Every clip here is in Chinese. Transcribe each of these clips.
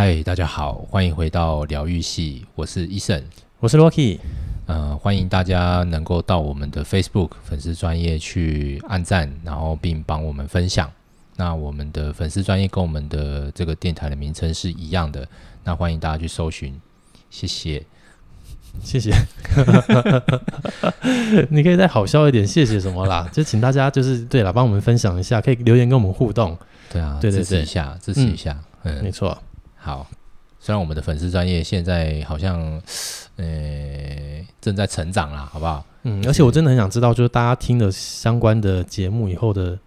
嗨，大家好，欢迎回到疗愈系，我是 Eason，我是 Rocky，呃，欢迎大家能够到我们的 Facebook 粉丝专业去按赞，然后并帮我们分享。那我们的粉丝专业跟我们的这个电台的名称是一样的，那欢迎大家去搜寻，谢谢，谢谢。你可以再好笑一点，谢谢什么啦？就请大家就是对了，帮我们分享一下，可以留言跟我们互动。对啊，对对对，支持一下，支持一下，嗯，嗯没错。好，虽然我们的粉丝专业现在好像，呃，正在成长啦，好不好？嗯，而且我真的很想知道，就是大家听了相关的节目以后的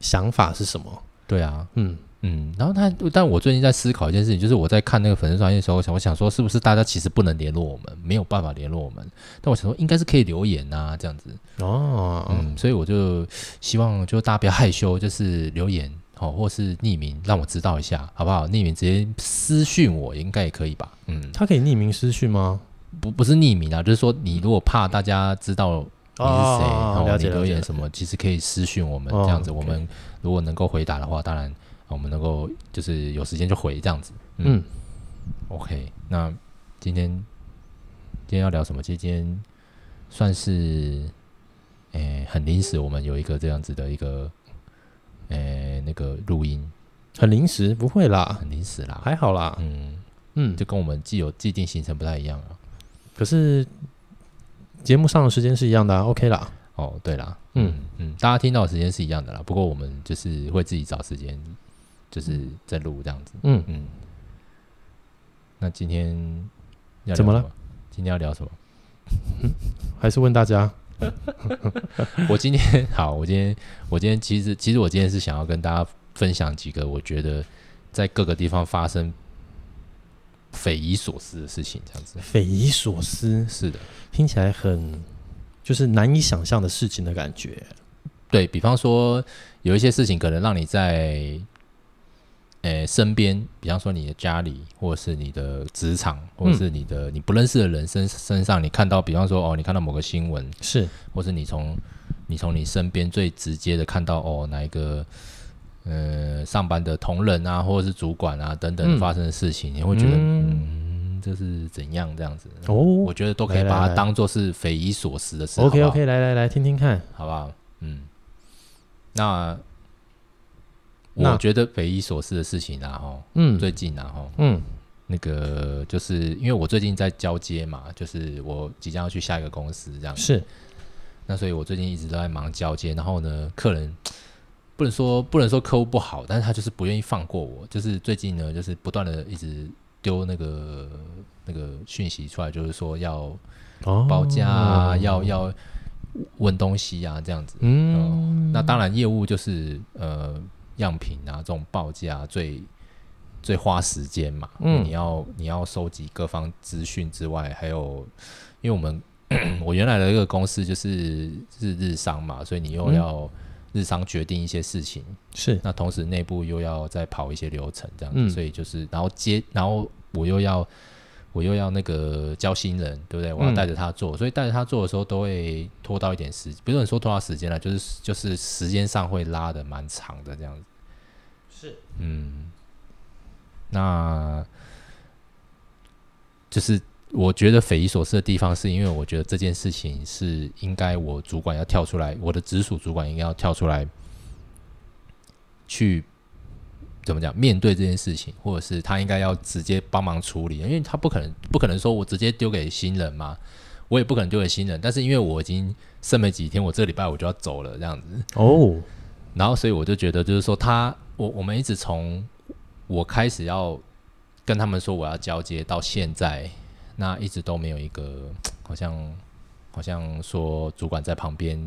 想法是什么？对啊，嗯嗯。然后他，但我最近在思考一件事情，就是我在看那个粉丝专业的时候，我想，我想说，是不是大家其实不能联络我们，没有办法联络我们？但我想说，应该是可以留言啊，这样子。哦，嗯，所以我就希望，就大家不要害羞，就是留言。哦，或是匿名，让我知道一下，好不好？匿名直接私讯我，应该也可以吧？嗯，他可以匿名私讯吗？不，不是匿名啊，就是说你如果怕大家知道你是谁，哦、然后你留言什么，其实可以私讯我们，这样子，我们如果能够回答的话，当然我们能够就是有时间就回这样子。嗯，嗯，OK，那今天今天要聊什么？今天算是诶、欸、很临时，我们有一个这样子的一个。诶、欸，那个录音很临时，不会啦，很临时啦，还好啦，嗯嗯，就跟我们既有既定行程不太一样啊。可是节目上的时间是一样的啊，OK 啦。哦，对啦，嗯嗯，大家听到的时间是一样的啦。不过我们就是会自己找时间，就是在录这样子。嗯嗯。那今天？怎么了？今天要聊什么？还是问大家。我今天好，我今天我今天其实其实我今天是想要跟大家分享几个我觉得在各个地方发生匪夷所思的事情，这样子。匪夷所思，是的，听起来很就是难以想象的事情的感觉。对，比方说，有一些事情可能让你在。诶，身边，比方说你的家里，或者是你的职场，或者是你的你不认识的人身身上，你看到，比方说哦，你看到某个新闻，是，或是你从你从你身边最直接的看到哦，哪一个呃上班的同仁啊，或者是主管啊等等发生的事情，嗯、你会觉得嗯，这是怎样这样子？哦，我觉得都可以把它当做是匪夷所思的事。OK OK，来来来，听听看，好不好？嗯，那。我觉得匪夷所思的事情啊，哈，嗯，最近啊，哈，嗯，那个就是因为我最近在交接嘛，就是我即将要去下一个公司这样子，是，那所以我最近一直都在忙交接，然后呢，客人不能说不能说客户不好，但是他就是不愿意放过我，就是最近呢，就是不断的一直丢那个那个讯息出来，就是说要报价啊，哦、要要问东西啊，这样子，嗯、呃，那当然业务就是呃。样品啊，这种报价最最花时间嘛。嗯，你要你要收集各方资讯之外，还有，因为我们 我原来的一个公司就是是日商嘛，所以你又要日商决定一些事情，是、嗯、那同时内部又要再跑一些流程这样子，嗯、所以就是然后接然后我又要我又要那个教新人，对不对？我要带着他做，嗯、所以带着他做的时候都会拖到一点时，不是说拖到时间了，就是就是时间上会拉的蛮长的这样子。是，嗯，那就是我觉得匪夷所思的地方，是因为我觉得这件事情是应该我主管要跳出来，我的直属主管应该要跳出来去怎么讲面对这件事情，或者是他应该要直接帮忙处理，因为他不可能不可能说我直接丢给新人嘛，我也不可能丢给新人，但是因为我已经剩没几天，我这礼拜我就要走了这样子哦，然后所以我就觉得就是说他。我我们一直从我开始要跟他们说我要交接到现在，那一直都没有一个好像好像说主管在旁边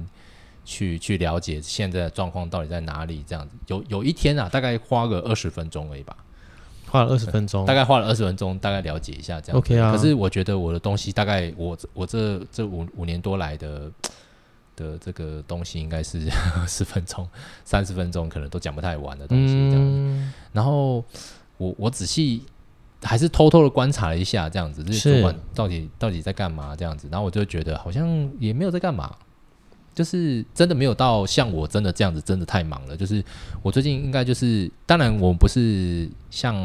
去去了解现在的状况到底在哪里这样子。有有一天啊，大概花个二十分钟而已吧，花了二十分钟，大概花了二十分钟，大概了解一下这样子。OK 啊。可是我觉得我的东西大概我我这这五五年多来的。的这个东西应该是十分钟、三十分钟，可能都讲不太完的东西这样子。嗯、然后我我仔细还是偷偷的观察了一下，这样子，就是主管到底到底在干嘛这样子。然后我就觉得好像也没有在干嘛，就是真的没有到像我真的这样子，真的太忙了。就是我最近应该就是，当然我不是像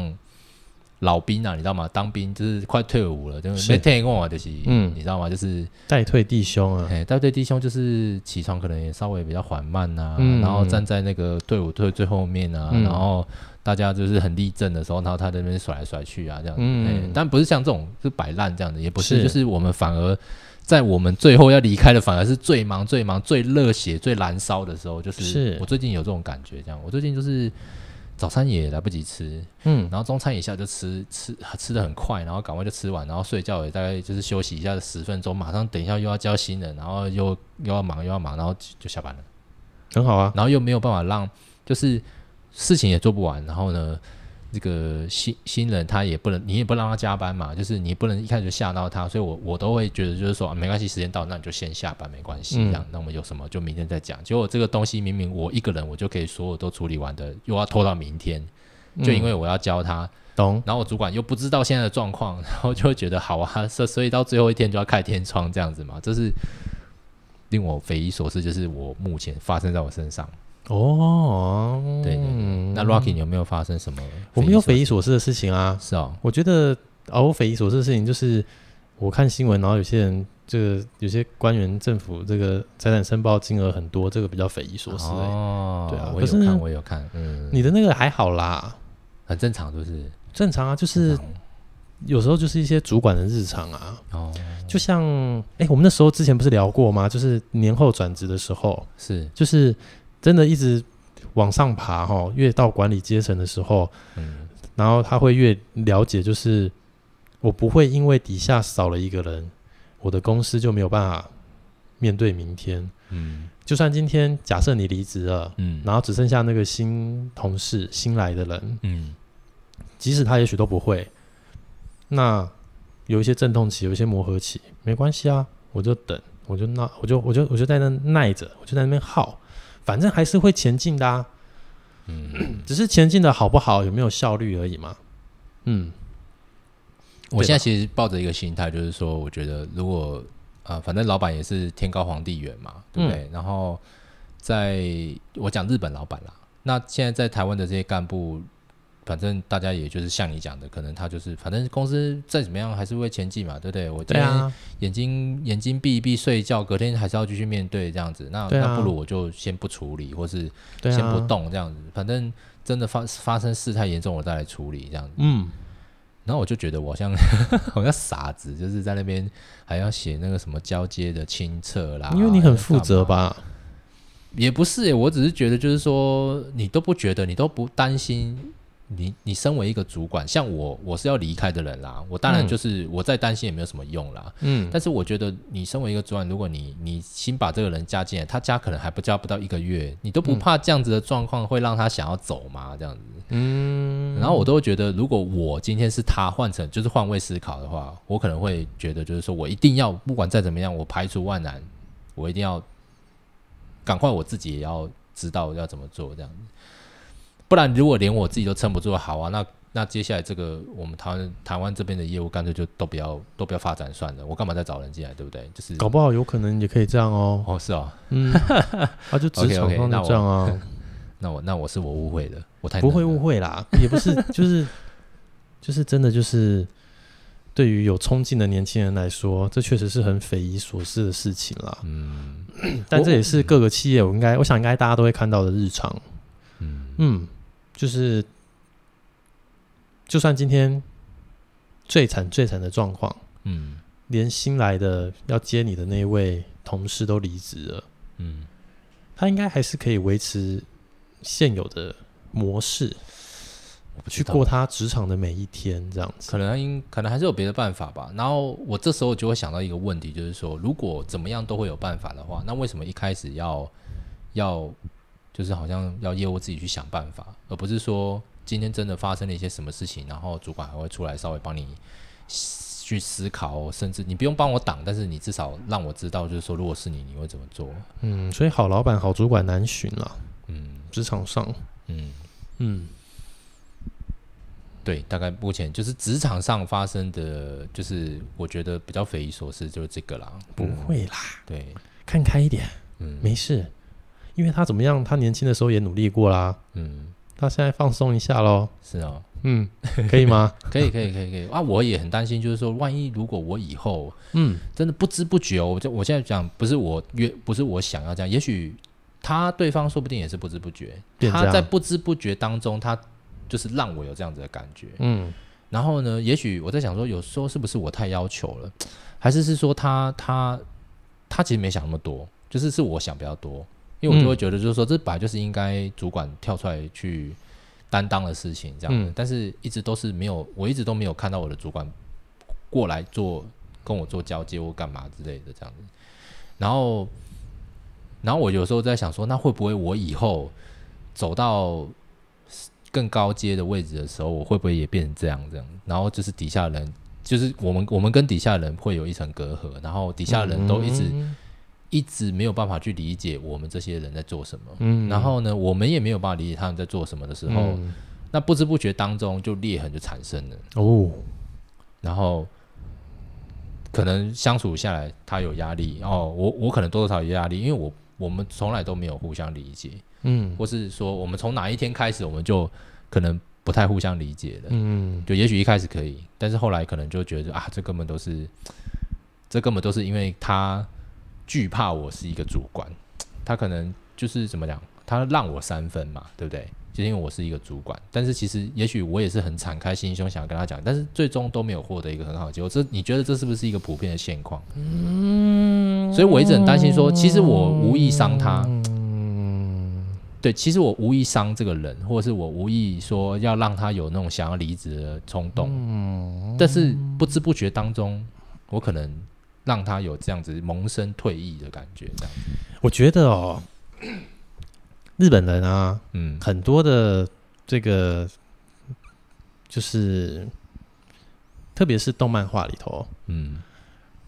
老兵啊，你知道吗？当兵就是快退伍了，就是没听过就是，嗯，你知道吗？就是带退弟兄啊，带退弟兄就是起床可能也稍微比较缓慢啊，嗯、然后站在那个队伍队最后面啊，嗯、然后大家就是很立正的时候，然后他在那边甩来甩去啊，这样子。嗯，但不是像这种是摆烂这样的，也不是，是就是我们反而在我们最后要离开的，反而是最忙、最忙、最热血、最燃烧的时候，就是我最近有这种感觉，这样，我最近就是。早餐也来不及吃，嗯，然后中餐一下就吃吃吃的很快，然后赶快就吃完，然后睡觉也大概就是休息一下十分钟，马上等一下又要教新人，然后又又要忙又要忙，然后，就下班了，很好啊，然后又没有办法让就是事情也做不完，然后呢。这个新新人他也不能，你也不让他加班嘛，就是你不能一开始就吓到他，所以我我都会觉得就是说、啊、没关系，时间到那你就先下班没关系，这样、嗯、那我们有什么就明天再讲。结果这个东西明明我一个人我就可以所有都处理完的，又要拖到明天，就因为我要教他，懂、嗯。然后我主管又不知道现在的状况，然后就会觉得好啊，所所以到最后一天就要开天窗这样子嘛，这是令我匪夷所思，就是我目前发生在我身上。哦，对，对，对，那 Rocky 你有没有发生什么？我没有匪夷所思的事情啊。是哦，我觉得啊，我匪夷所思的事情就是我看新闻，然后有些人这个有些官员政府这个财产申报金额很多，这个比较匪夷所思、欸。哦，对啊，我有看，我有看。嗯，你的那个还好啦，很正常，就是正常啊，就是有时候就是一些主管的日常啊。哦，就像哎、欸，我们那时候之前不是聊过吗？就是年后转职的时候，是就是。真的一直往上爬哈，越到管理阶层的时候，嗯，然后他会越了解，就是我不会因为底下少了一个人，我的公司就没有办法面对明天，嗯，就算今天假设你离职了，嗯，然后只剩下那个新同事新来的人，嗯，即使他也许都不会，那有一些阵痛期，有一些磨合期，没关系啊，我就等，我就那，我就我就我就在那耐着，我就在那边耗。反正还是会前进的啊，嗯，只是前进的好不好，有没有效率而已嘛。嗯，我现在其实抱着一个心态，就是说，我觉得如果啊、呃，反正老板也是天高皇帝远嘛，对不对？嗯、然后在我讲日本老板啦，那现在在台湾的这些干部。反正大家也就是像你讲的，可能他就是，反正公司再怎么样还是会前进嘛，对不对？我今天眼睛眼睛闭一闭睡觉，隔天还是要继续面对这样子。那那不如我就先不处理，或是先不动这样子。反正真的发发生事太严重，我再来处理这样子。嗯。然后我就觉得我好像 好像傻子，就是在那边还要写那个什么交接的清册啦。因为你很负责吧？也不是，我只是觉得就是说，你都不觉得，你都不担心。你你身为一个主管，像我，我是要离开的人啦。我当然就是我再担心也没有什么用啦。嗯，但是我觉得你身为一个主管，如果你你新把这个人加进来，他加可能还不加不到一个月，你都不怕这样子的状况会让他想要走吗？这样子，嗯。然后我都会觉得，如果我今天是他换成就是换位思考的话，我可能会觉得就是说我一定要不管再怎么样，我排除万难，我一定要赶快我自己也要知道要怎么做这样子。不然，如果连我自己都撑不住，好啊，那那接下来这个我们台湾台湾这边的业务，干脆就都不要都不要发展算了。我干嘛再找人进来，对不对？就是搞不好有可能也可以这样哦。哦，是哦，嗯，啊，就职场上这样啊。那我那我是我误会了，我太不会误会啦，也不是，就是就是真的就是对于有冲劲的年轻人来说，这确实是很匪夷所思的事情啦。嗯，但这也是各个企业，我应该我想应该大家都会看到的日常。嗯嗯。就是，就算今天最惨最惨的状况，嗯，连新来的要接你的那位同事都离职了，嗯，他应该还是可以维持现有的模式，去过他职场的每一天，这样子。可能应可能还是有别的办法吧。然后我这时候就会想到一个问题，就是说，如果怎么样都会有办法的话，那为什么一开始要要？就是好像要业务自己去想办法，而不是说今天真的发生了一些什么事情，然后主管还会出来稍微帮你去思考，甚至你不用帮我挡，但是你至少让我知道，就是说如果是你，你会怎么做？嗯，所以好老板、好主管难寻了。嗯，职场上，嗯嗯，对，大概目前就是职场上发生的就是我觉得比较匪夷所思，就是这个啦。不会啦，对，看开一点，嗯，没事。因为他怎么样？他年轻的时候也努力过啦。嗯，他现在放松一下喽。是哦。嗯，可以吗？可以，可以，可以，可以啊！我也很担心，就是说，万一如果我以后，嗯，真的不知不觉，我就我现在讲，不是我约，不是我想要这样，也许他对方说不定也是不知不觉，他在不知不觉当中，他就是让我有这样子的感觉，嗯。然后呢，也许我在想说，有时候是不是我太要求了，还是是说他他他其实没想那么多，就是是我想比较多。因为我就会觉得，就是说，这本来就是应该主管跳出来去担当的事情，这样的。但是一直都是没有，我一直都没有看到我的主管过来做跟我做交接或干嘛之类的这样子。然后，然后我有时候在想说，那会不会我以后走到更高阶的位置的时候，我会不会也变成这样这样？然后就是底下人，就是我们我们跟底下人会有一层隔阂，然后底下人都一直。一直没有办法去理解我们这些人在做什么，嗯，然后呢，我们也没有办法理解他们在做什么的时候，嗯，那不知不觉当中就裂痕就产生了。哦，然后可能相处下来他有压力哦，我我可能多多少少有压力，因为我我们从来都没有互相理解，嗯，或是说我们从哪一天开始我们就可能不太互相理解了，嗯，就也许一开始可以，但是后来可能就觉得啊，这根本都是，这根本都是因为他。惧怕我是一个主管，他可能就是怎么讲，他让我三分嘛，对不对？就因为我是一个主管，但是其实也许我也是很敞开心胸想要跟他讲，但是最终都没有获得一个很好的结果。这你觉得这是不是一个普遍的现况？嗯，所以我一直很担心说，其实我无意伤他。嗯，对，其实我无意伤这个人，或者是我无意说要让他有那种想要离职的冲动。嗯，但是不知不觉当中，我可能。让他有这样子萌生退役的感觉，这样。我觉得哦，日本人啊，嗯，很多的这个就是，特别是动漫画里头，嗯，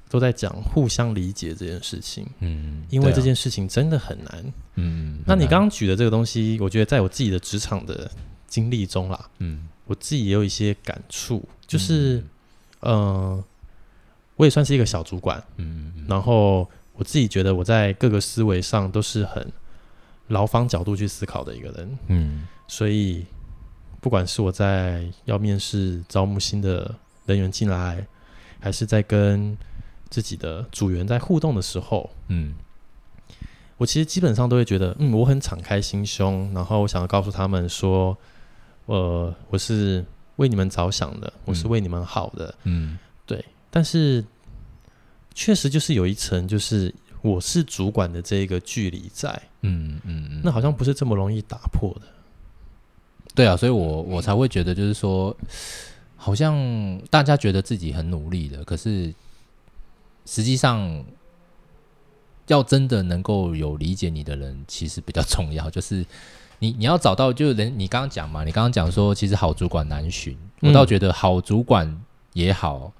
都在讲互相理解这件事情，嗯，因为这件事情真的很难，嗯。那你刚刚举的这个东西，我觉得在我自己的职场的经历中啦，嗯，我自己也有一些感触，就是，嗯。呃我也算是一个小主管，嗯，然后我自己觉得我在各个思维上都是很劳方角度去思考的一个人，嗯，所以不管是我在要面试招募新的人员进来，还是在跟自己的组员在互动的时候，嗯，我其实基本上都会觉得，嗯，我很敞开心胸，然后我想要告诉他们说，呃，我是为你们着想的，我是为你们好的，嗯。嗯但是，确实就是有一层，就是我是主管的这个距离在，嗯嗯嗯，那好像不是这么容易打破的。对啊，所以我我才会觉得，就是说，好像大家觉得自己很努力的，可是实际上，要真的能够有理解你的人，其实比较重要。就是你你要找到，就是人，你刚刚讲嘛，你刚刚讲说，其实好主管难寻，我倒觉得好主管也好。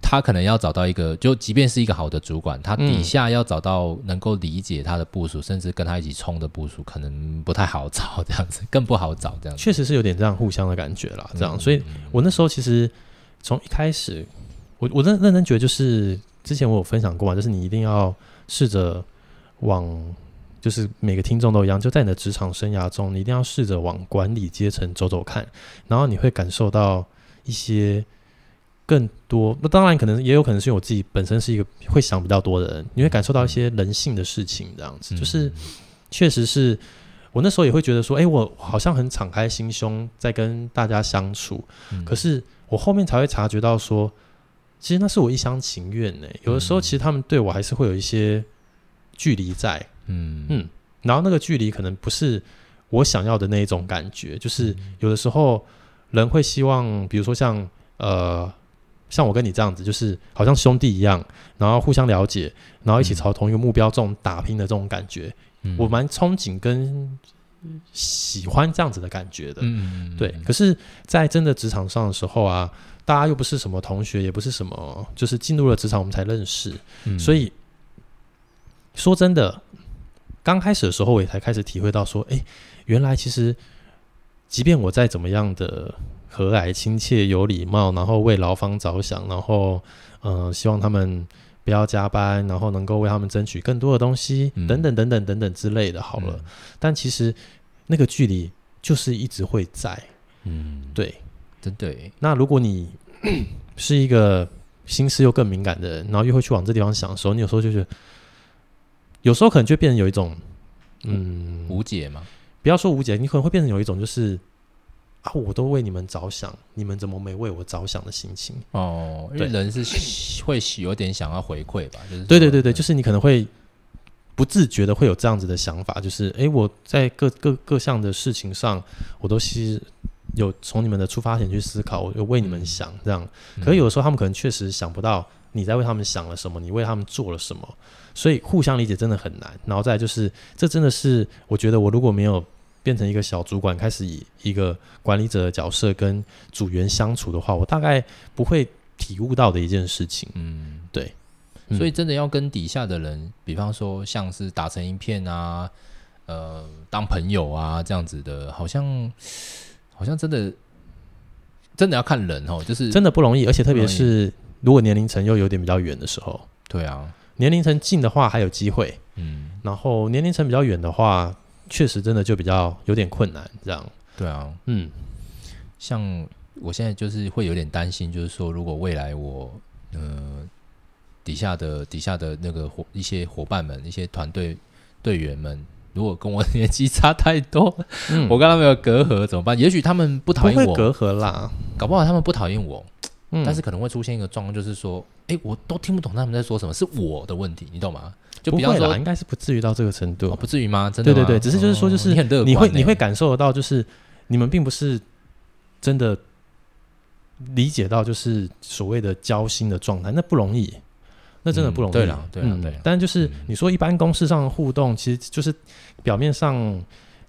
他可能要找到一个，就即便是一个好的主管，他底下要找到能够理解他的部署，嗯、甚至跟他一起冲的部署，可能不太好找。这样子更不好找。这样子确实是有点这样互相的感觉啦。这样，嗯、所以我那时候其实从一开始，我我认认真觉得，就是之前我有分享过嘛，就是你一定要试着往，就是每个听众都一样，就在你的职场生涯中，你一定要试着往管理阶层走走看，然后你会感受到一些。更多，那当然可能也有可能是因为我自己本身是一个会想比较多的人，你会感受到一些人性的事情，这样子，嗯、就是确实是我那时候也会觉得说，哎、欸，我好像很敞开心胸在跟大家相处，嗯、可是我后面才会察觉到说，其实那是我一厢情愿呢。有的时候其实他们对我还是会有一些距离在，嗯。嗯，然后那个距离可能不是我想要的那一种感觉，就是有的时候人会希望，比如说像呃。像我跟你这样子，就是好像兄弟一样，然后互相了解，然后一起朝同一个目标这种打拼的这种感觉，嗯、我蛮憧憬跟喜欢这样子的感觉的。嗯、对。可是，在真的职场上的时候啊，大家又不是什么同学，也不是什么，就是进入了职场我们才认识，嗯、所以说真的，刚开始的时候我也才开始体会到说，哎，原来其实，即便我再怎么样的。和蔼、亲切、有礼貌，然后为劳方着想，然后嗯、呃，希望他们不要加班，然后能够为他们争取更多的东西，嗯、等等等等等等之类的。好了，嗯、但其实那个距离就是一直会在，嗯，对，真对。那如果你 是一个心思又更敏感的人，然后又会去往这地方想的时候，你有时候就是，有时候可能就变成有一种，嗯，无解嘛。不要说无解，你可能会变成有一种就是。啊！我都为你们着想，你们怎么没为我着想的心情？哦，因为人是会有点想要回馈吧，就是对对对对，就是你可能会不自觉的会有这样子的想法，就是哎，我在各各各项的事情上，我都是有从你们的出发点去思考，我就为你们想这样。可是有的时候他们可能确实想不到你在为他们想了什么，你为他们做了什么，所以互相理解真的很难。然后再就是，这真的是我觉得我如果没有。变成一个小主管，开始以一个管理者的角色跟组员相处的话，我大概不会体悟到的一件事情。嗯，对。所以真的要跟底下的人，比方说像是打成一片啊，呃，当朋友啊这样子的，好像好像真的真的要看人哦，就是真的不容易，而且特别是如果年龄层又有点比较远的时候。对啊，年龄层近的话还有机会，嗯，然后年龄层比较远的话。确实，真的就比较有点困难，这样。对啊，嗯，像我现在就是会有点担心，就是说，如果未来我呃底下的底下的那个伙一些伙伴们、一些团队队员们，如果跟我年纪差太多，嗯、我跟他们有隔阂怎么办？也许他们不讨厌我，隔阂啦，搞不好他们不讨厌我，嗯、但是可能会出现一个状况，就是说，哎、欸，我都听不懂他们在说什么，是我的问题，你懂吗？就比较说，应该是不至于到这个程度，哦、不至于吗？真的？对对对，只是就是说，就是你，你会你会感受得到，就是你们并不是真的理解到，就是所谓的交心的状态，那不容易，那真的不容易。嗯、对了，对了，对。但就是你说，一般公事上的互动，其实就是表面上、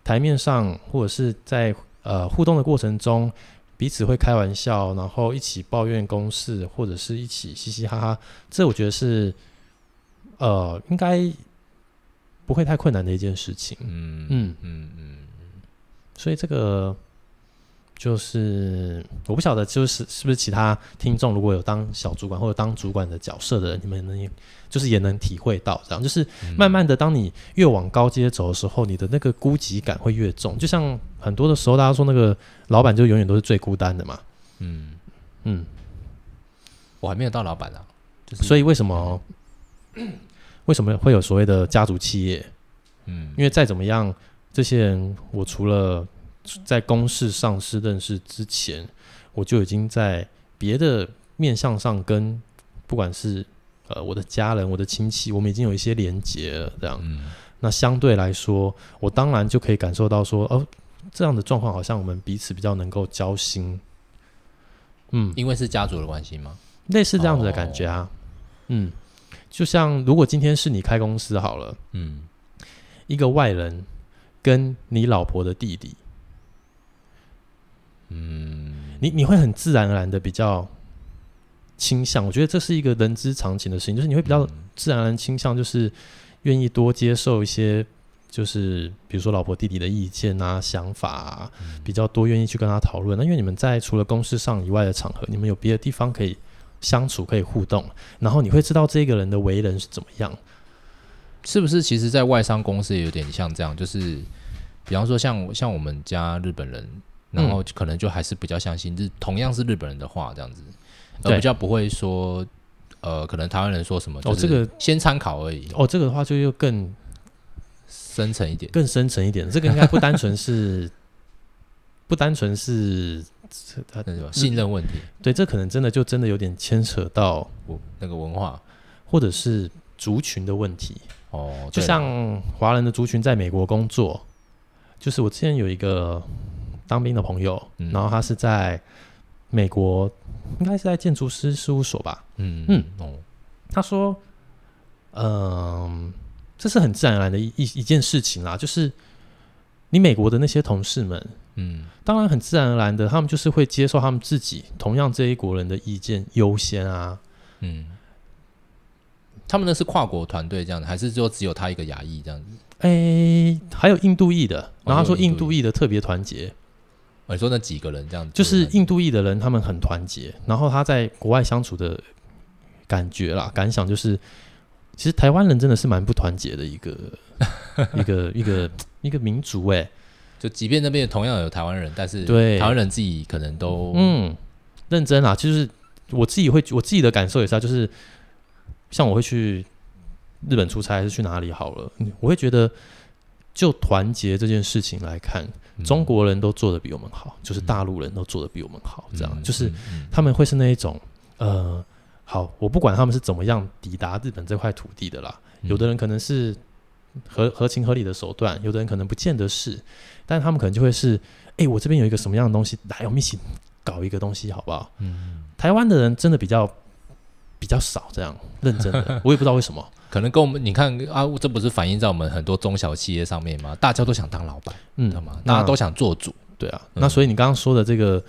台面上，或者是在呃互动的过程中，彼此会开玩笑，然后一起抱怨公事，或者是一起嘻嘻哈哈。这我觉得是。呃，应该不会太困难的一件事情。嗯嗯嗯嗯，所以这个就是我不晓得，就是是不是其他听众如果有当小主管或者当主管的角色的人，你们能就是也能体会到这样，就是慢慢的，当你越往高阶走的时候，你的那个孤寂感会越重。就像很多的时候，大家说那个老板就永远都是最孤单的嘛。嗯嗯，我还没有到老板啊，就是所以为什么？为什么会有所谓的家族企业？嗯，因为再怎么样，这些人我除了在公事上是认识之前，我就已经在别的面向上跟不管是呃我的家人、我的亲戚，我们已经有一些连结了。这样，嗯，那相对来说，我当然就可以感受到说，哦，这样的状况好像我们彼此比较能够交心。嗯，因为是家族的关系吗？类似这样子的感觉啊。哦，嗯。就像如果今天是你开公司好了，嗯，一个外人跟你老婆的弟弟，嗯，你你会很自然而然的比较倾向，我觉得这是一个人之常情的事情，就是你会比较自然而然倾向，就是愿意多接受一些，就是比如说老婆弟弟的意见啊、想法啊，比较多愿意去跟他讨论。那因为你们在除了公司上以外的场合，你们有别的地方可以。相处可以互动，然后你会知道这个人的为人是怎么样，是不是？其实，在外商公司也有点像这样，就是比方说像像我们家日本人，然后可能就还是比较相信日，嗯、同样是日本人的话这样子，而比较不会说，呃，可能台湾人说什么，哦，这个先参考而已。哦，这个的话就又更深层一点，更深层一点。这个应该不单纯是，不单纯是。他那种信任问题，对，这可能真的就真的有点牵扯到那个文化，或者是族群的问题哦。就像华人的族群在美国工作，就是我之前有一个当兵的朋友，嗯、然后他是在美国，应该是在建筑师事务所吧。嗯嗯哦，他说，嗯、呃，这是很自然而然的一一一件事情啦，就是你美国的那些同事们。嗯，当然很自然而然的，他们就是会接受他们自己同样这一国人的意见优先啊。嗯，他们那是跨国团队这样的，还是说只有他一个亚裔这样子？哎、欸，还有印度裔的，然后他说印度裔的特别团结。你说那几个人这样子，就是印度裔的人，他们很团结。然后他在国外相处的感觉啦，感想就是，其实台湾人真的是蛮不团结的一个 一个一个一个民族哎、欸。就即便那边同样有台湾人，但是对台湾人自己可能都嗯认真啊，就是我自己会我自己的感受也是啊，就是像我会去日本出差还是去哪里好了，我会觉得就团结这件事情来看。中国人都做的比我们好，就是大陆人都做的比我们好，这样、嗯、就是他们会是那一种，呃，好，我不管他们是怎么样抵达日本这块土地的啦，有的人可能是合合情合理的手段，有的人可能不见得是，但他们可能就会是，哎、欸，我这边有一个什么样的东西，来，我们一起搞一个东西，好不好？嗯，台湾的人真的比较比较少这样认真的，我也不知道为什么。可能跟我们你看啊，这不是反映在我们很多中小企业上面吗？大家都想当老板，嗯，知道吗？大家都想做主，对啊。嗯、那所以你刚刚说的这个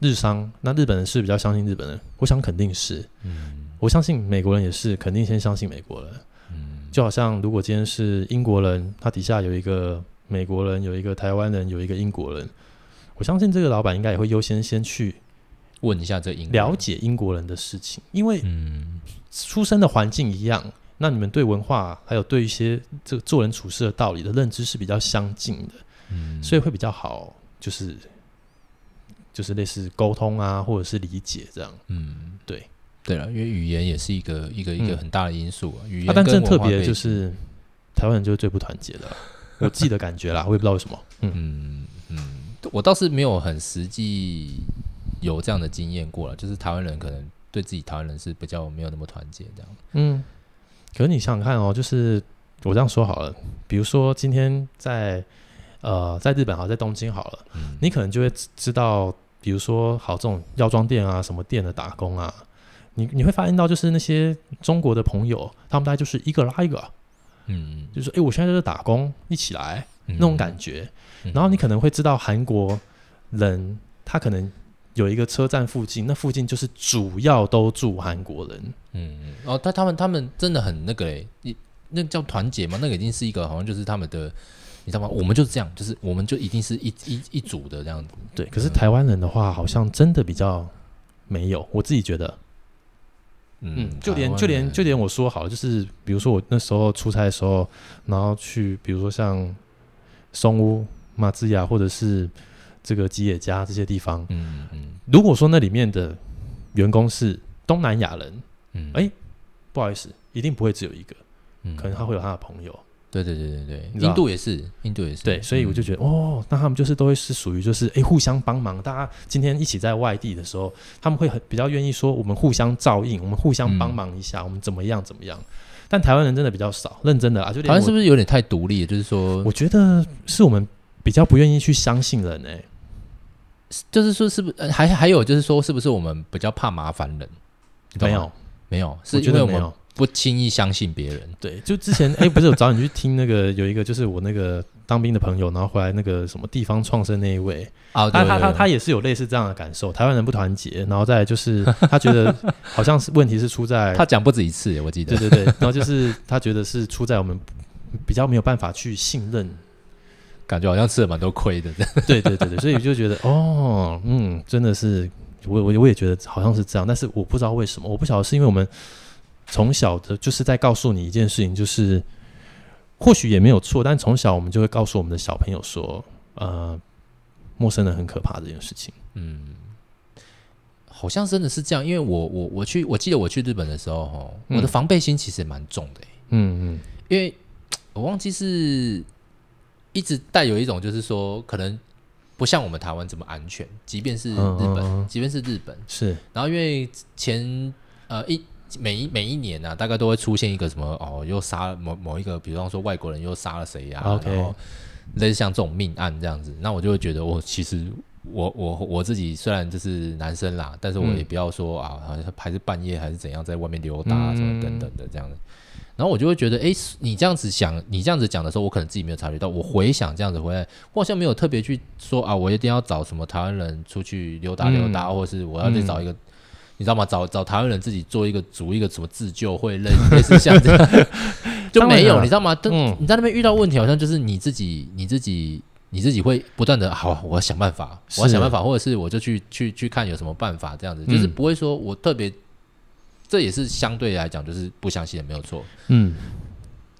日商，那日本人是比较相信日本人，我想肯定是，嗯，我相信美国人也是，肯定先相信美国人，嗯，就好像如果今天是英国人，他底下有一个美国人，有一个台湾人，有一个英国人，我相信这个老板应该也会优先先去问一下这英了解英国人的事情，因为嗯，出生的环境一样。那你们对文化还有对一些这个做人处事的道理的认知是比较相近的，嗯，所以会比较好，就是就是类似沟通啊，或者是理解这样，嗯，对，对了，因为语言也是一个一个一个很大的因素啊，语言、啊。但真特别就是台湾人就是最不团结的，我自己的感觉啦，我也不知道为什么，嗯。嗯嗯，我倒是没有很实际有这样的经验过了，就是台湾人可能对自己台湾人是比较没有那么团结这样，嗯。可是你想想看哦，就是我这样说好了，比如说今天在呃在日本好，在东京好了，嗯、你可能就会知道，比如说好这种药妆店啊，什么店的打工啊，你你会发现到就是那些中国的朋友，他们大概就是一个拉一个，嗯，就是说哎，我现在就是打工，一起来、嗯、那种感觉。然后你可能会知道韩国人，他可能。有一个车站附近，那附近就是主要都住韩国人。嗯嗯，哦，他他们他们真的很那个诶，你那叫团结嘛？那个已经是一个好像就是他们的，你知道吗？我们就是这样，就是我们就一定是一一一组的这样子。对，可是台湾人的话，好像真的比较没有。我自己觉得，嗯，就连就连就连我说好，就是比如说我那时候出差的时候，然后去比如说像松屋、马自亚或者是。这个吉野家这些地方，嗯嗯，如果说那里面的员工是东南亚人，嗯，哎，不好意思，一定不会只有一个，嗯，可能他会有他的朋友，对对对对对，印度也是，印度也是，对，所以我就觉得，哦，那他们就是都会是属于就是哎互相帮忙，大家今天一起在外地的时候，他们会很比较愿意说我们互相照应，我们互相帮忙一下，我们怎么样怎么样。但台湾人真的比较少，认真的啊，就台湾是不是有点太独立？就是说，我觉得是我们比较不愿意去相信人哎。就是说，是不是还还有就是说，是不是我们比较怕麻烦人？没有，没有，是因为我们不轻易相信别人。对，就之前哎、欸，不是我找你去听那个有一个，就是我那个当兵的朋友，然后回来那个什么地方创生那一位啊，他他他他也是有类似这样的感受，台湾人不团结，然后再就是他觉得好像是问题是出在他讲不止一次，我记得，对对对，然后就是他觉得是出在我们比较没有办法去信任。感觉好像吃了蛮多亏的，对对对对，所以就觉得哦，嗯，真的是，我我我也觉得好像是这样，但是我不知道为什么，我不晓得是因为我们从小的就是在告诉你一件事情，就是或许也没有错，但从小我们就会告诉我们的小朋友说，呃，陌生人很可怕这件事情，嗯，好像真的是这样，因为我我我去，我记得我去日本的时候，哈，我的防备心其实蛮重的，嗯嗯，因为我忘记是。一直带有一种，就是说，可能不像我们台湾这么安全，即便是日本，嗯嗯、即便是日本是。然后因为前呃一每一每一年呢、啊，大概都会出现一个什么哦，又杀了某某一个，比方说外国人又杀了谁呀、啊，Okay 然后类似像这种命案这样子，那我就会觉得，我其实我我我自己虽然就是男生啦，但是我也不要说啊，好像还是半夜还是怎样在外面溜达、啊、什么等等的这样子。然后我就会觉得，哎，你这样子想，你这样子讲的时候，我可能自己没有察觉到。我回想这样子回来，我好像没有特别去说啊，我一定要找什么台湾人出去溜达溜达，嗯、或者是我要去找一个，嗯、你知道吗？找找台湾人自己做一个组一个什么自救会，类类似像这样，就没有，你知道吗？等、嗯、你在那边遇到问题，好像就是你自己，你自己，你自己会不断的，好，我要想办法，我要想办法，或者是我就去去去看有什么办法，这样子，嗯、就是不会说我特别。这也是相对来讲，就是不相信的，没有错。嗯，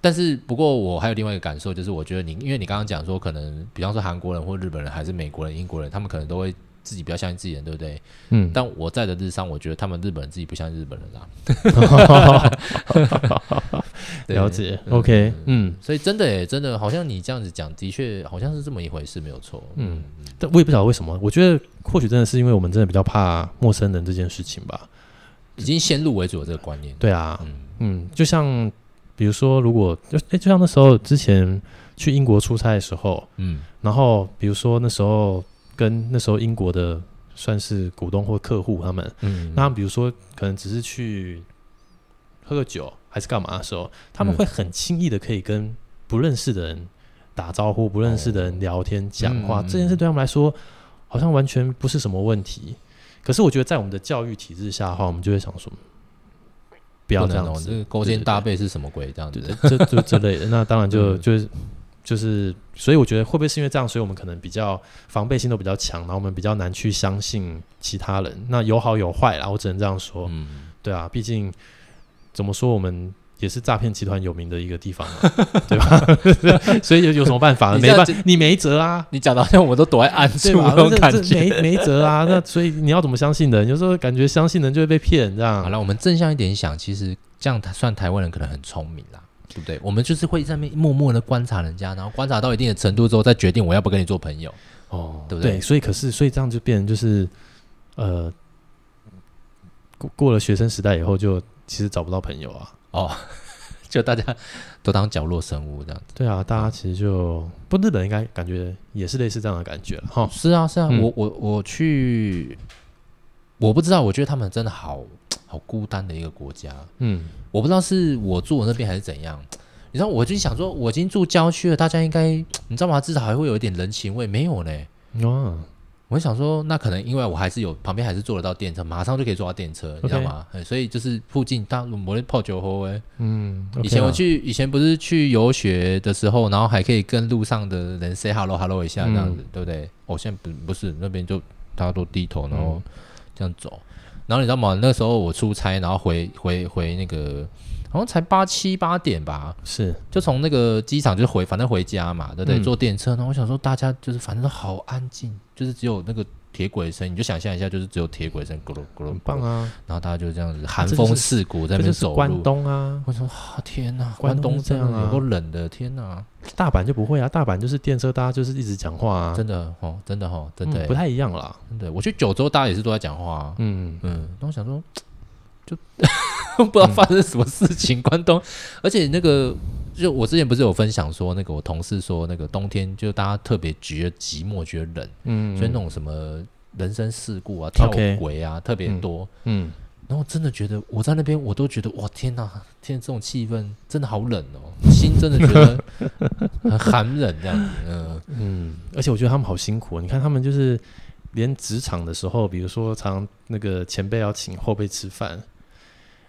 但是不过我还有另外一个感受，就是我觉得你，因为你刚刚讲说，可能比方说韩国人或日本人，还是美国人、英国人，他们可能都会。自己比较相信自己人，对不对？嗯，但我在的日商，我觉得他们日本人自己不像日本人啊。了解，OK，嗯，所以真的诶，真的好像你这样子讲，的确好像是这么一回事，没有错。嗯，但我也不晓得为什么，我觉得或许真的是因为我们真的比较怕陌生人这件事情吧，已经先入为主的这个观念。对啊，嗯嗯，就像比如说，如果就诶，就像那时候之前去英国出差的时候，嗯，然后比如说那时候。跟那时候英国的算是股东或客户他们，嗯，那比如说可能只是去喝个酒还是干嘛的时候，他们会很轻易的可以跟不认识的人打招呼，不认识的人聊天讲话，这件事对他们来说好像完全不是什么问题。可是我觉得在我们的教育体制下的话，我们就会想说，不要这样子，勾肩搭背是什么鬼这样子，这这之类的，那当然就就是。就是，所以我觉得会不会是因为这样，所以我们可能比较防备心都比较强，然后我们比较难去相信其他人。那有好有坏啦，我只能这样说。嗯，对啊，毕竟怎么说，我们也是诈骗集团有名的一个地方嘛，对吧？所以有有什么办法？没办法，你没辙啊！你讲的好像我们都躲在暗处那种感觉，没没辙啊！那 所以你要怎么相信人？有时候感觉相信人就会被骗，这样。好了，我们正向一点想，其实这样算台湾人可能很聪明啦。对不对？我们就是会在那边默默的观察人家，然后观察到一定的程度之后，再决定我要不跟你做朋友。哦，对不对？对，所以可是，所以这样就变成就是，呃，过过了学生时代以后，就其实找不到朋友啊。哦，就大家都当角落生物这样子。对啊，大家其实就不，日本应该感觉也是类似这样的感觉哈。是啊，是啊，嗯、我我我去，我不知道，我觉得他们真的好。好孤单的一个国家，嗯，我不知道是我住的那边还是怎样。你知道，我就想说，我已经住郊区了，大家应该，你知道吗？至少还会有一点人情味，没有呢。哦，我想说，那可能因为我还是有旁边还是坐得到电车，马上就可以坐到电车，你知道吗？所以就是附近大陆摩的泡酒喝哎，嗯，以前我去，以前不是去游学的时候，然后还可以跟路上的人 say hello hello 一下这样子，对不对？哦，现在不不是那边就大家都低头，然后这样走。然后你知道吗？那时候我出差，然后回回回那个，好像才八七八点吧，是就从那个机场就回，反正回家嘛，对不对？坐电车，然后我想说大家就是反正都好安静，就是只有那个。铁轨声，你就想象一下，就是只有铁轨声，咕噜咕噜，很棒啊！然后大家就这样子寒风刺骨在那边走路。关东啊！我说啊，天哪！关东这样啊，有够冷的，天哪！大阪就不会啊，大阪就是电车，大家就是一直讲话啊，真的哦，真的哦，真的不太一样啦。真的，我去九州，大家也是都在讲话啊。嗯嗯，那我想说，就 不知道发生什么事情，关东，而且那个。就我之前不是有分享说，那个我同事说，那个冬天就大家特别觉得寂寞，觉得冷，嗯，所以那种什么人生事故啊、跳轨啊特别多，嗯，然后真的觉得我在那边，我都觉得哇天哪，天这种气氛真的好冷哦，心真的觉得 很寒冷这样子，嗯。嗯，而且我觉得他们好辛苦，你看他们就是连职场的时候，比如说常那个前辈要请后辈吃饭，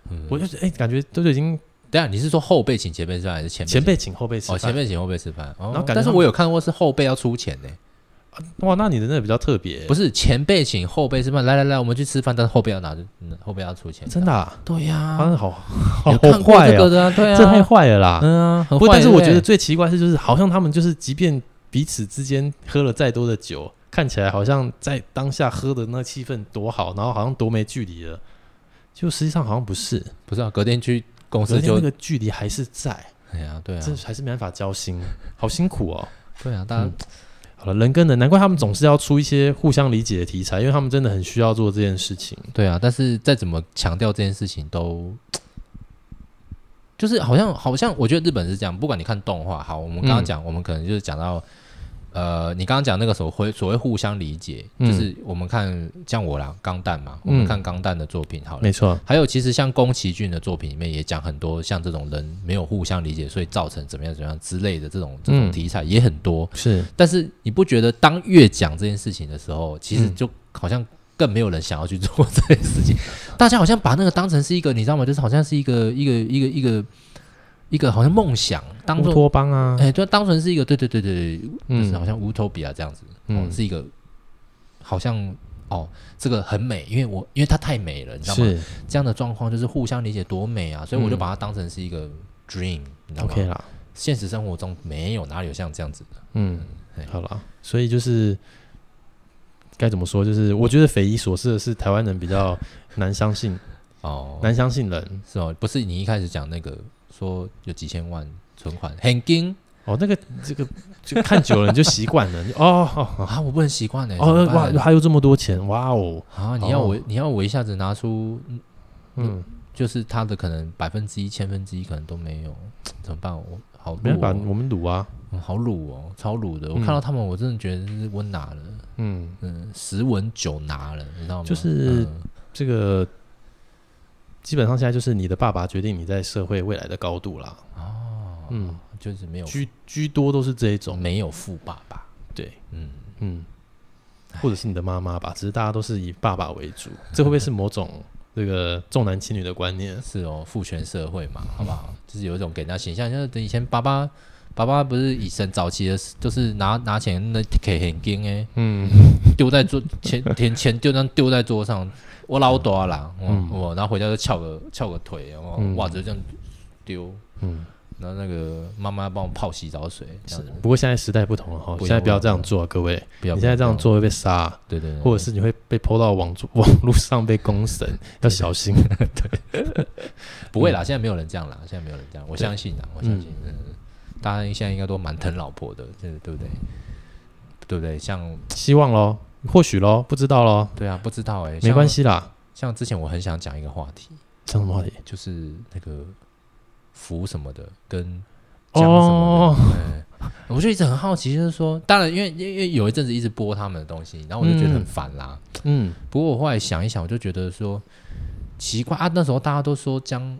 嗯，我就哎感觉都已经。对啊，你是说后辈请前辈吃饭，还是前辈前辈请后辈吃饭？哦，前辈请后辈吃饭。然后，但是我有看过是后辈要出钱呢。哇，那你的那个比较特别。不是前辈请后辈吃饭，来来来，我们去吃饭，但是后辈要拿着，后辈要出钱。真的啊？对呀。好，好坏啊！对啊，这太坏了啦。嗯啊，不，但是我觉得最奇怪是，就是好像他们就是，即便彼此之间喝了再多的酒，看起来好像在当下喝的那气氛多好，然后好像多没距离了，就实际上好像不是。不是啊，隔天去。公司就那个距离还是在，哎呀，对啊，这还是没办法交心，好辛苦哦。对啊，当然、嗯、好了，人跟人，难怪他们总是要出一些互相理解的题材，因为他们真的很需要做这件事情。对啊，但是再怎么强调这件事情都，都就是好像好像，我觉得日本是这样，不管你看动画，好，我们刚刚讲，嗯、我们可能就是讲到。呃，你刚刚讲那个所谓所谓互相理解，嗯、就是我们看像我啦，钢弹嘛，我们看钢弹的作品好了，没错。还有其实像宫崎骏的作品里面也讲很多像这种人没有互相理解，所以造成怎么样怎么样之类的这种这种题材也很多。是，但是你不觉得当越讲这件事情的时候，其实就好像更没有人想要去做这件事情，嗯、大家好像把那个当成是一个，你知道吗？就是好像是一个一个一个一个。一个好像梦想，当做乌托邦啊，哎，就当成是一个，对对对对，嗯，就是好像乌托比啊这样子，嗯，是一个好像哦，这个很美，因为我因为它太美了，你知道吗？这样的状况就是互相理解多美啊，所以我就把它当成是一个 dream，你知道吗？OK 啦，现实生活中没有哪里有像这样子的。嗯，好了，所以就是该怎么说？就是我觉得匪夷所思的是，台湾人比较难相信。哦，难相信人。是哦，不是你一开始讲那个说有几千万存款很惊哦，那个这个就看久了你就习惯了。哦，哦啊，我不能习惯呢哦哇，还有这么多钱哇哦。啊，你要我、哦、你要我一下子拿出嗯。嗯就是他的可能百分之一、千分之一可能都没有，怎么办？我好、哦，没办法，我们卤啊、嗯，好卤哦，超卤的。嗯、我看到他们，我真的觉得是温拿了，嗯。嗯，十稳九拿了，你知道吗？就是这个，嗯、基本上现在就是你的爸爸决定你在社会未来的高度啦。哦，嗯，就是没有居居多都是这一种，没有富爸爸，对，嗯。嗯，或者是你的妈妈吧，只是大家都是以爸爸为主，这会不会是某种？这个重男轻女的观念？是哦，父权社会嘛，好不好？就是有一种给人家形象，就是以前爸爸爸爸不是以前早期的，就是拿拿钱那给很金哎，嗯，丢在桌钱 钱钱丢那丢在桌上，我老多啦，嗯，我然后回家就翘个翘个腿，然后袜子这样丢，嗯。然后那个妈妈帮我泡洗澡水，是。不过现在时代不同了哈，现在不要这样做，各位。不要。你现在这样做会被杀，对对。或者是你会被泼到网 网络上被公审，要小心。对。不会啦，现在没有人这样啦，现在没有人这样，我相信啦，我相信。嗯。大家现在应该都蛮疼老婆的，对对不对？对不对？像希望喽，或许喽，不知道喽。对啊，不知道哎，没关系啦。像之前我很想讲一个话题，讲什么话题？就是那个。福什么的，跟讲什么的，哦、我就一直很好奇，就是说，当然，因为因为有一阵子一直播他们的东西，然后我就觉得很烦啦。嗯，不过我后来想一想，我就觉得说奇怪啊，那时候大家都说江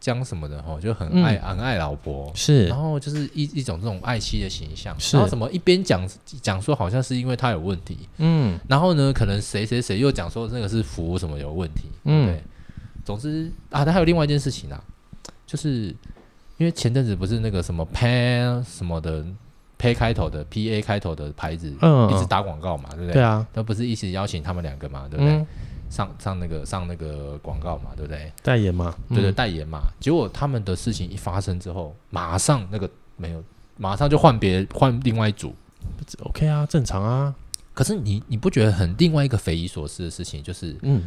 江什么的哈，就很爱、嗯、很爱老婆，是，然后就是一一种这种爱妻的形象，是。然后什么一边讲讲说好像是因为他有问题，嗯，然后呢，可能谁谁谁又讲说那个是福什么有问题，嗯，对，总之啊，他还有另外一件事情啊。就是因为前阵子不是那个什么 Pan 什么的 P 开头的 P A 开头的牌子，嗯，一直打广告嘛，对不对？对啊，都不是一直邀请他们两个嘛，对不对？嗯、上上那个上那个广告嘛，对不对？代言嘛，对对，代言嘛。嗯、结果他们的事情一发生之后，马上那个没有，马上就换别换另外一组，OK 啊，正常啊。可是你你不觉得很另外一个匪夷所思的事情，就是嗯，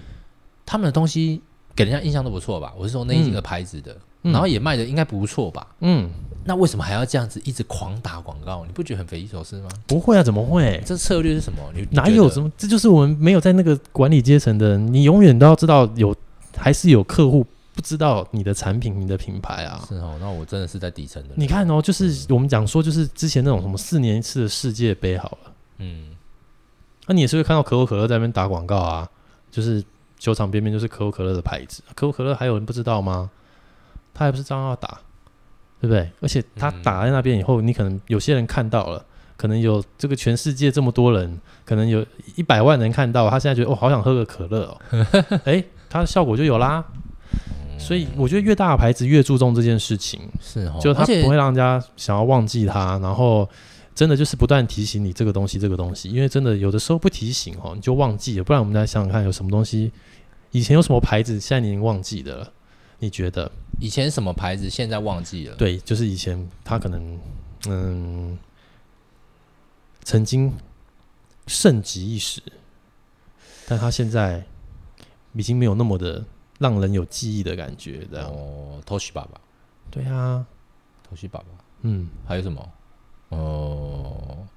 他们的东西给人家印象都不错吧？我是说那几个牌子的。嗯然后也卖的应该不错吧？嗯，那为什么还要这样子一直狂打广告？你不觉得很匪夷所思吗？不会啊，怎么会？这策略是什么？你哪有什么？这就是我们没有在那个管理阶层的人，你永远都要知道有还是有客户不知道你的产品、你的品牌啊。是哦，那我真的是在底层的。你看哦，就是我们讲说，就是之前那种什么四年一次的世界杯好了，嗯，那你也是会看到可口可乐在那边打广告啊，就是球场边边就是可口可乐的牌子，可口可乐还有人不知道吗？他还不是照样要打，对不对？而且他打在那边以后，嗯、你可能有些人看到了，可能有这个全世界这么多人，可能有一百万人看到，他现在觉得哦，好想喝个可乐哦，哎，他的效果就有啦。嗯、所以我觉得越大的牌子越注重这件事情，是哦，就他不会让人家想要忘记他，然后真的就是不断提醒你这个东西，这个东西，因为真的有的时候不提醒哦，你就忘记了。不然我们来想想看，有什么东西以前有什么牌子，现在你已经忘记的了。你觉得以前什么牌子，现在忘记了？对，就是以前他可能嗯，曾经盛极一时，但他现在已经没有那么的让人有记忆的感觉。这样哦，Toshiba 爸爸，对啊，Toshiba 爸爸，嗯，还有什么？哦。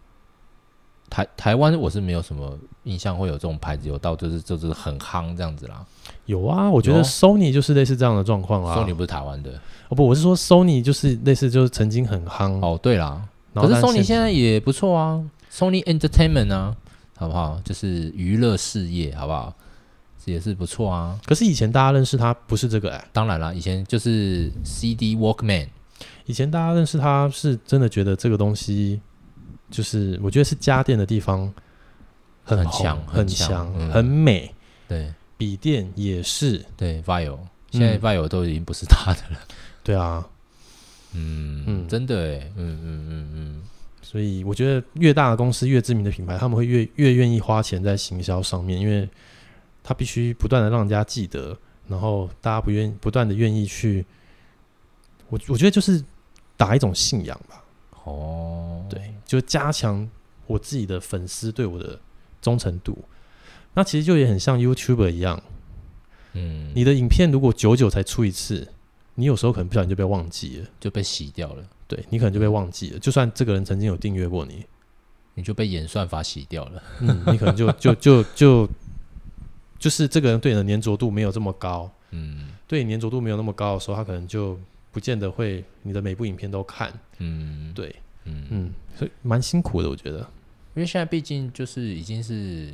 台台湾我是没有什么印象会有这种牌子，有到就是就是很夯这样子啦。有啊，我觉得 Sony 就是类似这样的状况啦。Sony 不是台湾的哦，不，我是说 Sony 就是类似就是曾经很夯哦。对啦，可是 Sony 现在也不错啊，Sony Entertainment 啊，好不好？就是娱乐事业，好不好？也是不错啊。可是以前大家认识他不是这个哎、欸，当然啦，以前就是 CD Walkman，以前大家认识他是真的觉得这个东西。就是我觉得是家电的地方很强，很强，很美。对，笔电也是。对，Vaio，现在 Vaio 都已经不是他的了。对啊，嗯嗯，真的哎，嗯嗯嗯嗯。所以我觉得越大的公司越知名的品牌，他们会越越愿意花钱在行销上面，因为他必须不断的让人家记得，然后大家不愿不断的愿意去我我觉得就是打一种信仰吧。哦，对，就加强我自己的粉丝对我的忠诚度。那其实就也很像 YouTuber 一样，嗯，你的影片如果久久才出一次，你有时候可能不小心就被忘记了，就被洗掉了。对，你可能就被忘记了。就算这个人曾经有订阅过你，你就被演算法洗掉了。嗯，你可能就就就就就是这个人对你的粘着度没有这么高，嗯，对你粘着度没有那么高的时候，他可能就不见得会你的每部影片都看。嗯，对，嗯嗯，所以蛮辛苦的，我觉得。因为现在毕竟就是已经是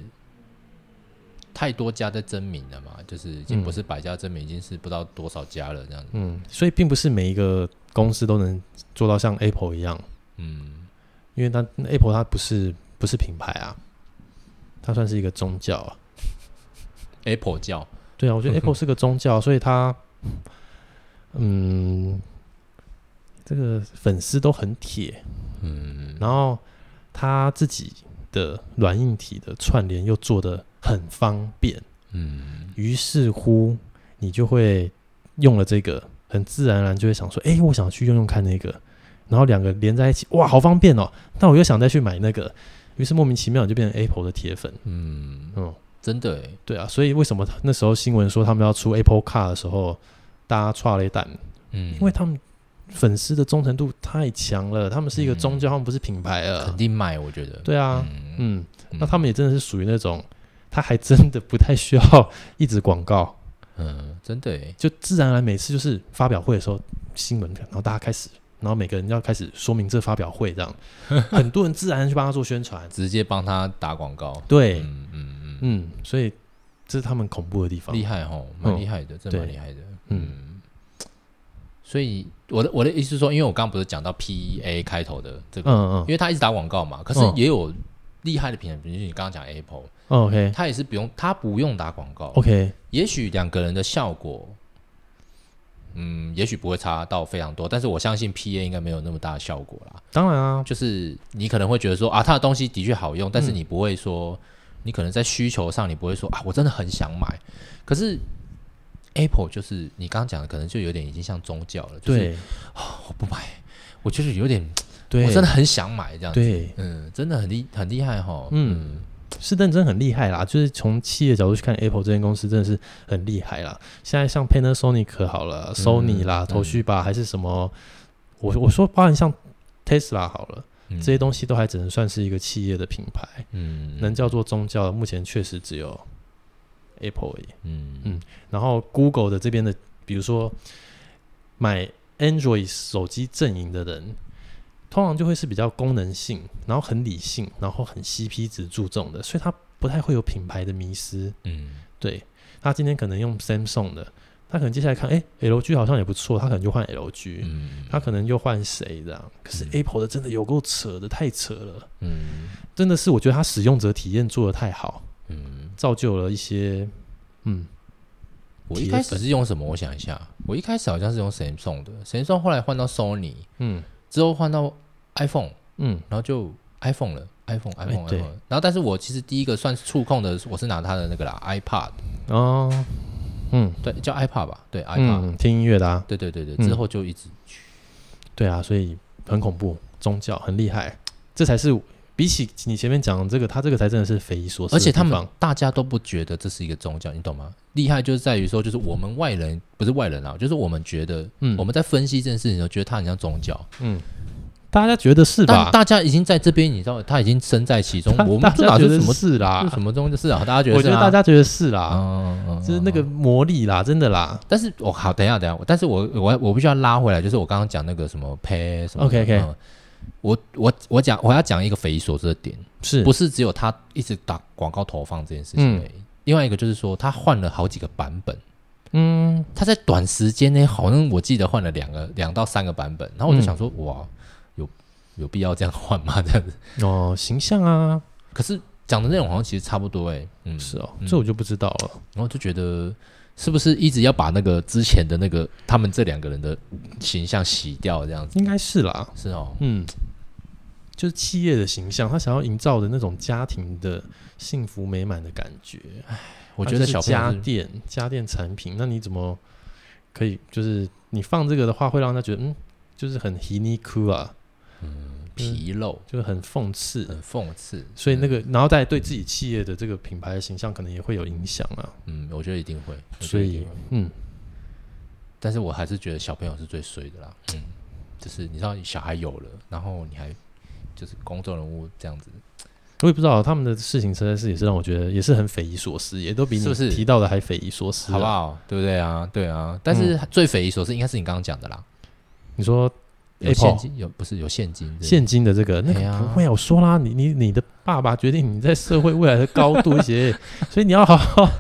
太多家在争名了嘛，就是已经不是百家争鸣，已经是不知道多少家了这样子。嗯，所以并不是每一个公司都能做到像 Apple 一样。嗯，因为它 Apple 它不是不是品牌啊，它算是一个宗教啊。Apple 教。对啊，我觉得 Apple 是个宗教，所以它，嗯，这个粉丝都很铁。嗯，然后他自己的软硬体的串联又做的很方便。嗯，于是乎你就会用了这个，很自然而然就会想说，哎，我想去用用看那个。然后两个连在一起，哇，好方便哦！但我又想再去买那个，于是莫名其妙就变成 Apple 的铁粉。嗯嗯。真的诶，对啊，所以为什么那时候新闻说他们要出 Apple Car 的时候，大家抓了一胆？嗯，因为他们粉丝的忠诚度太强了，他们是一个宗教，嗯、他们不是品牌啊，肯定卖，我觉得。对啊，嗯，嗯，那他们也真的是属于那种，他还真的不太需要一直广告，嗯，真的，就自然而然每次就是发表会的时候新闻，然后大家开始，然后每个人要开始说明这发表会这样，很多人自然去帮他做宣传，直接帮他打广告，对，嗯嗯。嗯，所以这是他们恐怖的地方，厉害哦，蛮厉害的，真的蛮厉害的。嗯，所以我的我的意思是说，因为我刚刚不是讲到 P A 开头的这个，嗯嗯，因为他一直打广告嘛，可是也有厉害的品牌，比如你刚刚讲 Apple，OK，他也是不用，他不用打广告，OK，也许两个人的效果，嗯，也许不会差到非常多，但是我相信 P A 应该没有那么大的效果啦。当然啊，就是你可能会觉得说啊，他的东西的确好用，但是你不会说。你可能在需求上，你不会说啊，我真的很想买。可是 Apple 就是你刚刚讲的，可能就有点已经像宗教了。就是、对，哦，我不买，我就是有点，对，我真的很想买这样子。对，嗯，真的很厉很厉害哈。嗯，是认真很厉害啦。就是从企业角度去看，Apple 这间公司真的是很厉害啦。现在像 Panasonic 好了，Sony 啦，头绪吧，还是什么？我我说，包含像 Tesla 好了。这些东西都还只能算是一个企业的品牌，嗯，能叫做宗教，目前确实只有 Apple 而已，嗯嗯。然后 Google 的这边的，比如说买 Android 手机阵营的人，通常就会是比较功能性，然后很理性，然后很 CP 值注重的，所以他不太会有品牌的迷失，嗯，对。他今天可能用 Samsung 的。他可能接下来看，哎、欸，LG 好像也不错，他可能就换 LG，嗯，他可能又换谁这样？可是 Apple 的真的有够扯的，太扯了，嗯，真的是我觉得他使用者体验做的太好，嗯，造就了一些，嗯，我一开始是用什么？我想一下，我一开始好像是用 Samsung 的，Samsung 后来换到 Sony，嗯，之后换到 iPhone，嗯，然后就 iPhone 了，iPhone，iPhone，iPhone，对，然后但是我其实第一个算是触控的，我是拿它的那个啦，iPad，哦。嗯，对，叫 iPad 吧，对，iPad、嗯、听音乐的啊，对对对对，之后就一直去、嗯，对啊，所以很恐怖，宗教很厉害，这才是比起你前面讲的这个，他这个才真的是匪夷所思，而且他们大家都不觉得这是一个宗教，你懂吗？厉害就是在于说，就是我们外人不是外人啊，就是我们觉得，嗯，我们在分析这件事情的时候，觉得他很像宗教，嗯。大家觉得是吧？大家已经在这边，你知道，他已经身在其中。我们哪是什么事啦？什么东西是啊？大家觉得？我觉得大家觉得是啦。嗯，就是那个魔力啦，真的啦。但是我好，等一下，等一下。但是我我我必须要拉回来，就是我刚刚讲那个什么 pay 什么。OK OK。我我我讲我要讲一个匪夷所思的点，是不是只有他一直打广告投放这件事情而已？另外一个就是说，他换了好几个版本。嗯。他在短时间内，好像我记得换了两个两到三个版本，然后我就想说，哇。有有必要这样换吗？这样子哦，形象啊，可是讲的内容好像其实差不多哎、欸，嗯，是哦，这我就不知道了。然后就觉得是不是一直要把那个之前的那个他们这两个人的形象洗掉，这样子？应该是啦，是哦，嗯，就是企业的形象，他想要营造的那种家庭的幸福美满的感觉。哎，我觉得小家电家电产品，那你怎么可以，就是你放这个的话，会让他觉得嗯，就是很皮尼酷啊，嗯，皮肉，就是很讽刺，很讽刺。所以那个，然后再对自己企业的这个品牌的形象，可能也会有影响啊。嗯，我觉得一定会。所以，嗯，但是我还是觉得小朋友是最衰的啦。嗯，就是你知道，小孩有了，然后你还就是公众人物这样子。我也不知道他们的事情实在是也是让我觉得也是很匪夷所思，也都比你提到的还匪夷所思，啊，好不好？对不对啊？对啊。但是最匪夷所思应该是你刚刚讲的啦。你说有现金有不是有现金？现金的这个那个不会啊！我说啦，你你你的爸爸决定你在社会未来的高度一些，所以你要好好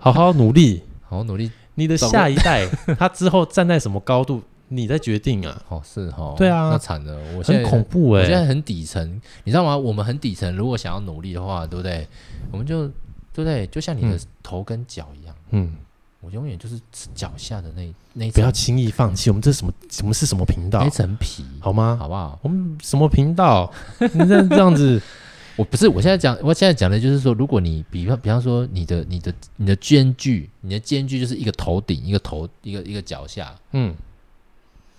好好努力，好好努力。你的下一代他之后站在什么高度？你在决定啊？哦，是哦，对啊，那惨了，我现在很恐怖哎、欸，我现在很底层，你知道吗？我们很底层，如果想要努力的话，对不对？我们就对不对？就像你的头跟脚一样，嗯，我永远就是脚下的那那不要轻易放弃。我们这是什么？什么是什么频道？那层皮，好吗？好不好？我们什么频道？你这这样子，我不是，我现在讲，我现在讲的就是说，如果你比方比方说你的你的你的间距，你的间距就是一个头顶，一个头，一个一个脚下，嗯。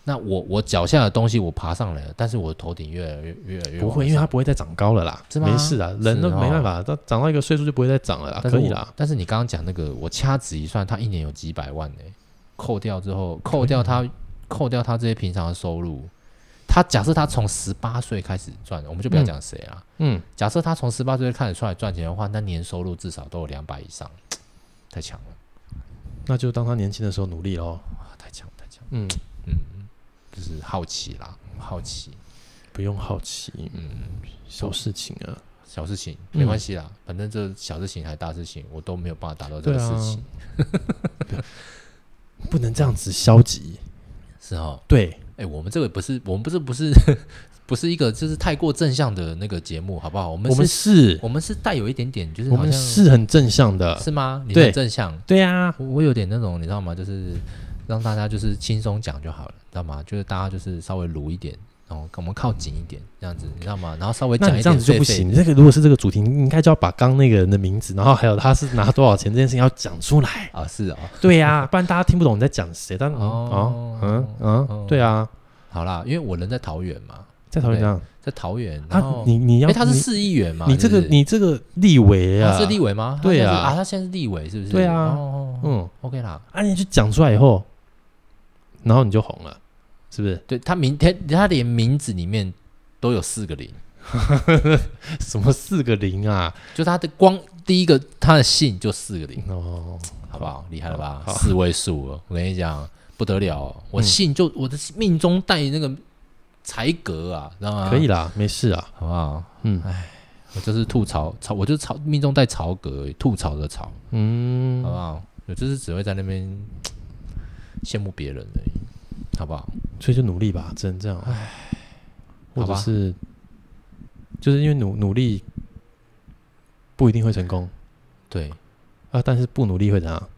那我我脚下的东西我爬上来了，但是我的头顶越来越越来越不会，因为它不会再长高了啦，没事啊，人都没办法，它长到一个岁数就不会再长了啦，可以啦。但是你刚刚讲那个，我掐指一算，他一年有几百万呢？扣掉之后，扣掉他，扣掉他这些平常的收入，他假设他从十八岁开始赚，我们就不要讲谁啦，嗯，假设他从十八岁开始出来赚钱的话，那年收入至少都有两百以上，太强了。那就当他年轻的时候努力喽，太强太强，嗯嗯。就是好奇啦，好奇，不用好奇，嗯，小事情啊，小事情没关系啦，嗯、反正这小事情还大事情，我都没有办法达到这个事情，啊、不能这样子消极，是哦，对，哎、欸，我们这个不是，我们不是，不是，不是一个就是太过正向的那个节目，好不好？我们我们是，我们是带有一点点，就是我们是很正向的，是吗？你很正向，对，对啊，我有点那种，你知道吗？就是。让大家就是轻松讲就好了，知道吗？就是大家就是稍微鲁一点，然后跟我们靠紧一点，这样子，你知道吗？然后稍微讲一点，这样子就不行。这个如果是这个主题，你应该就要把刚那个人的名字，然后还有他是拿多少钱这件事情要讲出来啊！是啊，对呀，不然大家听不懂你在讲谁。但哦，嗯嗯，对啊，好啦，因为我人在桃园嘛，在桃园，在桃园。他你你要他是市议员嘛？你这个你这个立委啊，是立委吗？对啊，啊，他现在是立委是不是？对啊，嗯，OK 啦。啊，你去讲出来以后。然后你就红了，是不是？对，他名天他连名字里面都有四个零，什么四个零啊？就他的光第一个他的姓就四个零哦，好不好？厉害了吧？四位数哦，我跟你讲不得了，哦，我姓就我的命中带那个才格啊，知道吗？可以啦，没事啊，好不好？嗯，哎，我就是吐槽槽，我就是槽命中带槽格，吐槽的槽，嗯，好不好？我就是只会在那边。羡慕别人而已，好不好？所以就努力吧，只能这样。唉，或者是，就是因为努努力不一定会成功，对啊，但是不努力会怎样？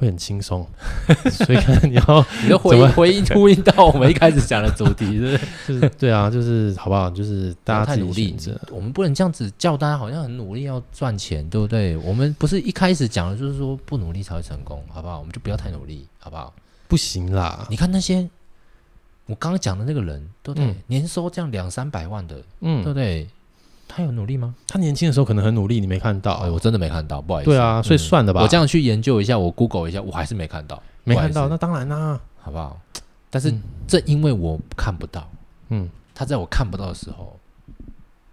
会很轻松。所以可能你要 你的回应回应呼应到我们一开始讲的主题，是不是？就是对啊，就是好不好？就是大家太努力，我们不能这样子叫大家，好像很努力要赚钱，对不对？我们不是一开始讲的就是说不努力才会成功，好不好？我们就不要太努力，好不好？不行啦！你看那些我刚刚讲的那个人，对不对？年收这样两三百万的，嗯，对不对？他有努力吗？他年轻的时候可能很努力，你没看到。哎，我真的没看到，不好意思。对啊，所以算了吧。我这样去研究一下，我 Google 一下，我还是没看到。没看到，那当然啦，好不好？但是正因为我看不到，嗯，他在我看不到的时候，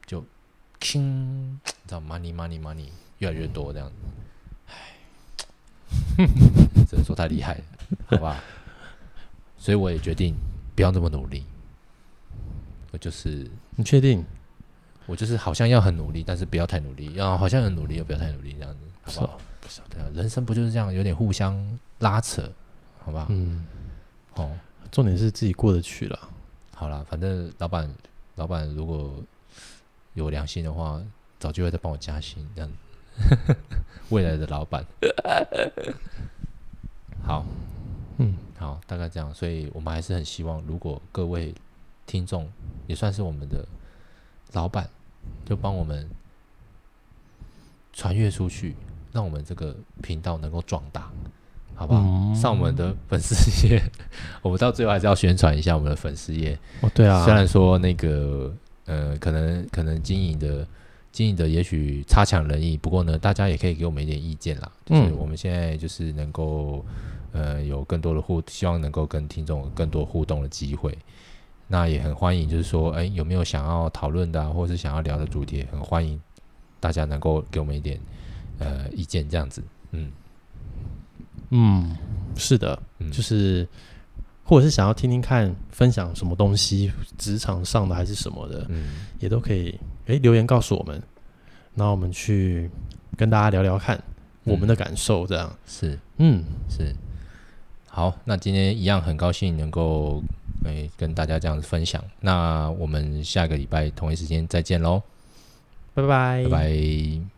就，听，你知道，money money money 越来越多这样子。唉，只能说太厉害了，好吧？所以我也决定不要那么努力。我就是，你确定？我就是好像要很努力，但是不要太努力；要好像很努力，又不要太努力，这样子，好不好？不晓得，人生不就是这样，有点互相拉扯，好不好？嗯，哦，重点是自己过得去了。好了，反正老板，老板如果有良心的话，早就会再帮我加薪，这样子。未来的老板，好，嗯，好，大概这样。所以我们还是很希望，如果各位听众也算是我们的老板。就帮我们传阅出去，让我们这个频道能够壮大，好不好？嗯、上我们的粉丝页，我们到最后还是要宣传一下我们的粉丝页。哦，对啊，虽然说那个呃，可能可能经营的经营的也许差强人意，不过呢，大家也可以给我们一点意见啦。就是我们现在就是能够呃有更多的互，希望能够跟听众更多互动的机会。那也很欢迎，就是说，哎，有没有想要讨论的、啊，或者是想要聊的主题，很欢迎大家能够给我们一点呃意见，这样子，嗯。嗯，是的，嗯、就是或者是想要听听看分享什么东西，职场上的还是什么的，嗯，也都可以诶留言告诉我们，然后我们去跟大家聊聊看我们的感受，这样、嗯、是，嗯。是，好，那今天一样很高兴能够诶跟大家这样子分享，那我们下个礼拜同一时间再见喽，拜拜，拜拜。